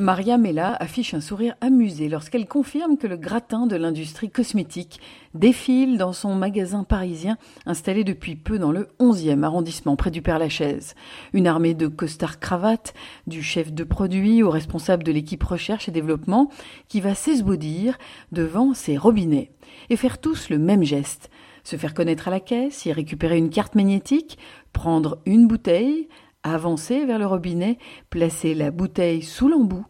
Maria Mella affiche un sourire amusé lorsqu'elle confirme que le gratin de l'industrie cosmétique défile dans son magasin parisien installé depuis peu dans le 11e arrondissement près du Père-Lachaise. Une armée de costards cravates, du chef de produit au responsable de l'équipe recherche et développement qui va s'esbaudir devant ses robinets et faire tous le même geste. Se faire connaître à la caisse, y récupérer une carte magnétique, prendre une bouteille, avancer vers le robinet, placer la bouteille sous l'embout,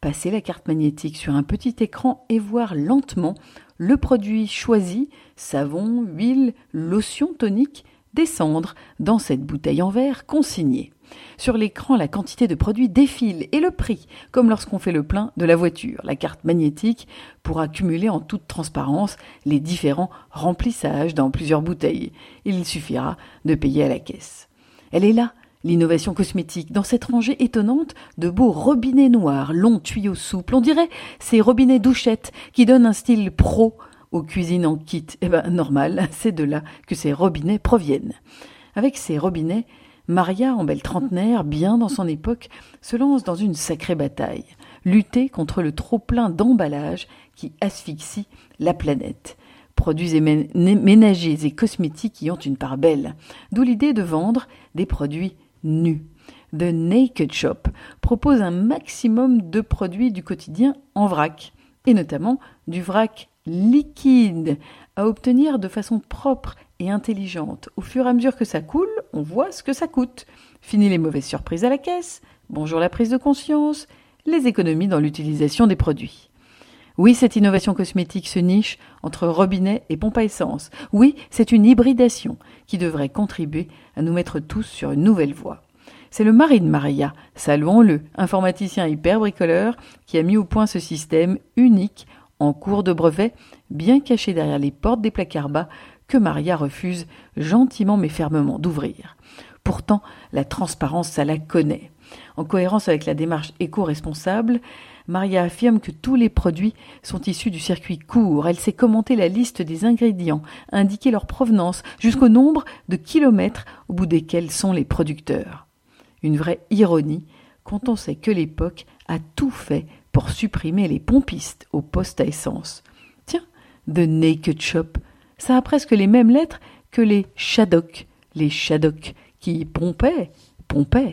passer la carte magnétique sur un petit écran et voir lentement le produit choisi, savon, huile, lotion tonique, descendre dans cette bouteille en verre consignée. Sur l'écran, la quantité de produits défile et le prix, comme lorsqu'on fait le plein de la voiture. La carte magnétique pour accumuler en toute transparence les différents remplissages dans plusieurs bouteilles. Il suffira de payer à la caisse. Elle est là, L'innovation cosmétique, dans cette rangée étonnante de beaux robinets noirs, longs tuyaux souples, on dirait ces robinets douchettes qui donnent un style pro aux cuisines en kit. Eh ben, normal, c'est de là que ces robinets proviennent. Avec ces robinets, Maria, en belle trentenaire, bien dans son époque, se lance dans une sacrée bataille. Lutter contre le trop-plein d'emballage qui asphyxie la planète produits ménagers et cosmétiques y ont une part belle, d'où l'idée de vendre des produits nu. The Naked Shop propose un maximum de produits du quotidien en vrac, et notamment du vrac liquide à obtenir de façon propre et intelligente. Au fur et à mesure que ça coule, on voit ce que ça coûte. Fini les mauvaises surprises à la caisse, bonjour la prise de conscience, les économies dans l'utilisation des produits. Oui, cette innovation cosmétique se niche entre robinet et pompe à essence. Oui, c'est une hybridation qui devrait contribuer à nous mettre tous sur une nouvelle voie. C'est le mari de Maria, saluons-le, informaticien hyper bricoleur, qui a mis au point ce système unique en cours de brevet, bien caché derrière les portes des placards bas, que Maria refuse gentiment mais fermement d'ouvrir. Pourtant, la transparence, ça la connaît. En cohérence avec la démarche éco-responsable, Maria affirme que tous les produits sont issus du circuit court. Elle sait commenter la liste des ingrédients, indiquer leur provenance, jusqu'au nombre de kilomètres au bout desquels sont les producteurs. Une vraie ironie quand on sait que l'époque a tout fait pour supprimer les pompistes au poste à essence. Tiens, The Naked Shop, ça a presque les mêmes lettres que les Shadok, les Shadok qui pompaient, pompaient.